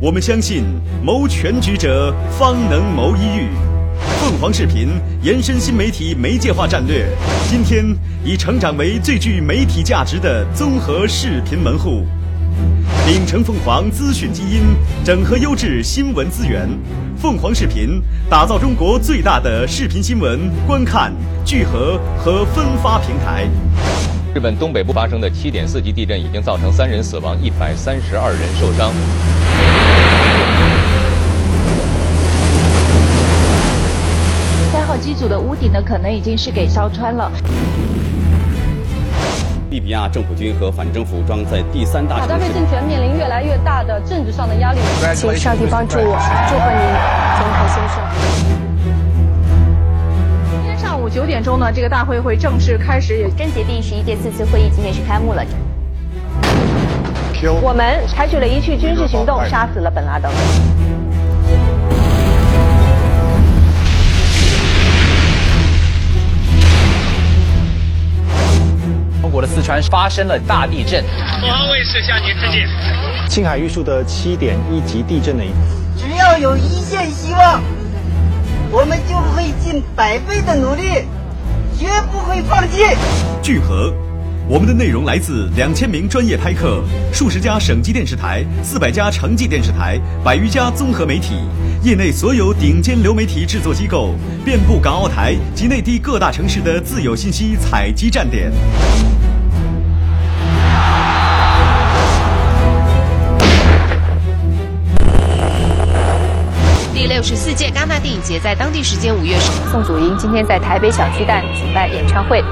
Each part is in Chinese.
我们相信谋全局者方能谋一域。凤凰视频延伸新媒体媒介化战略，今天已成长为最具媒体价值的综合视频门户。秉承凤凰资讯基因，整合优质新闻资源，凤凰视频打造中国最大的视频新闻观看、聚合和分发平台。日本东北部发生的7.4级地震已经造成三人死亡、一百三十二人受伤。机组的屋顶呢，可能已经是给烧穿了。利比亚政府军和反政府武装在第三大卡扎菲政权面临越来越大的政治上的压力。请上帝帮助我，祝贺您，总统先生。今天上午九点钟呢，这个大会会正式开始。贞节第十一届四次会议今天是开幕了。我们采取了一去军事行动，杀死了本拉登。发生了大地震。华为是向您致敬。青海玉树的七点一级地震的。只要有一线希望，我们就会尽百倍的努力，绝不会放弃。聚合，我们的内容来自两千名专业拍客、数十家省级电视台、四百家城际电视台、百余家综合媒体，业内所有顶尖流媒体制作机构，遍布港澳台及内地各大城市的自有信息采集站点。十四届戛纳电影节在当地时间五月十，宋祖英今天在台北小巨蛋举办演唱会。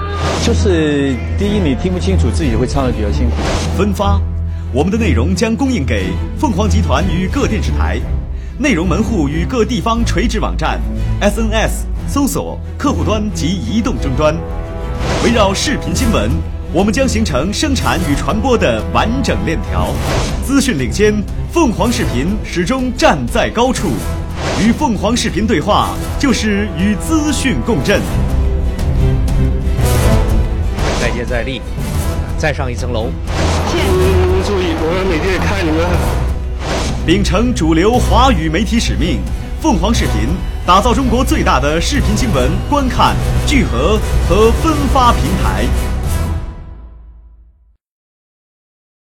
就是第一，你听不清楚自己会唱的比较辛苦。分发，我们的内容将供应给凤凰集团与各电视台，内容门户与各地方垂直网站、SNS 搜索客户端及移动终端。围绕视频新闻，我们将形成生产与传播的完整链条。资讯领先，凤凰视频始终站在高处。与凤凰视频对话，就是与资讯共振。再接再厉，再上一层楼。你你们注意，我们每天也看你们。秉承主流华语媒体使命，凤凰视频打造中国最大的视频新闻观看、聚合和分发平台。